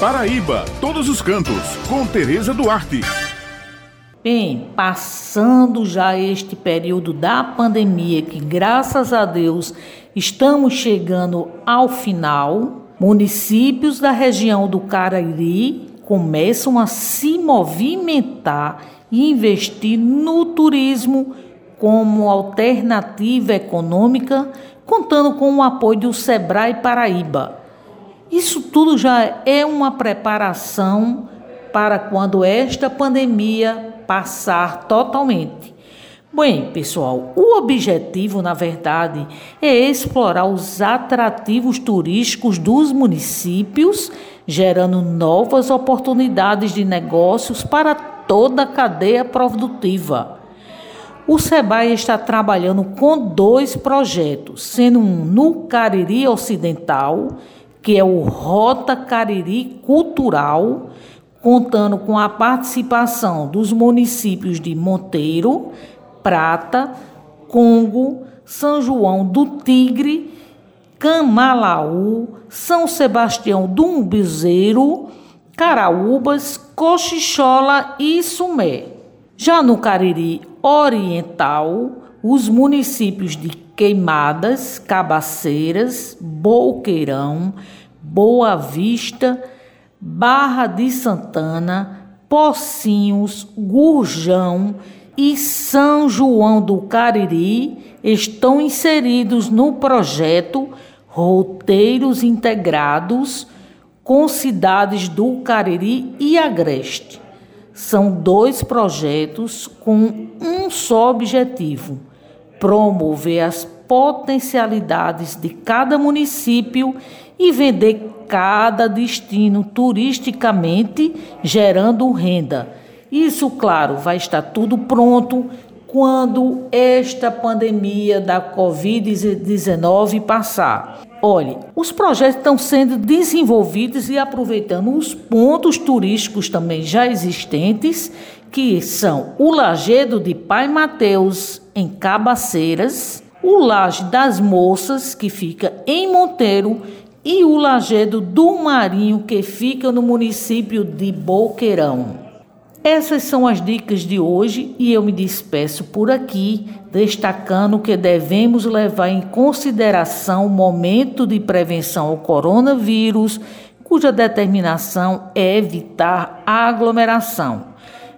Paraíba, todos os cantos, com Tereza Duarte. Bem, passando já este período da pandemia, que graças a Deus estamos chegando ao final, municípios da região do Cariri começam a se movimentar e investir no turismo como alternativa econômica, contando com o apoio do Sebrae Paraíba. Isso tudo já é uma preparação para quando esta pandemia passar totalmente. Bem, pessoal, o objetivo, na verdade, é explorar os atrativos turísticos dos municípios, gerando novas oportunidades de negócios para toda a cadeia produtiva. O SEBAI está trabalhando com dois projetos, sendo um no Cariri Ocidental, que é o Rota Cariri Cultural, contando com a participação dos municípios de Monteiro, Prata, Congo, São João do Tigre, Camalaú, São Sebastião do Umbizeiro, Caraúbas, Cochichola e Sumé. Já no Cariri Oriental, os municípios de Queimadas, Cabaceiras, Boqueirão, Boa Vista, Barra de Santana, Pocinhos, Gurjão e São João do Cariri estão inseridos no projeto Roteiros Integrados com cidades do Cariri e Agreste. São dois projetos com um só objetivo: promover as potencialidades de cada município e vender cada destino turisticamente, gerando renda. Isso, claro, vai estar tudo pronto quando esta pandemia da Covid-19 passar. Olhe, os projetos estão sendo desenvolvidos e aproveitando os pontos turísticos também já existentes, que são o Lagedo de Pai Mateus, em Cabaceiras, o Laje das Moças, que fica em Monteiro, e o Lagedo do Marinho, que fica no município de Boqueirão. Essas são as dicas de hoje e eu me despeço por aqui, destacando que devemos levar em consideração o momento de prevenção ao coronavírus, cuja determinação é evitar a aglomeração.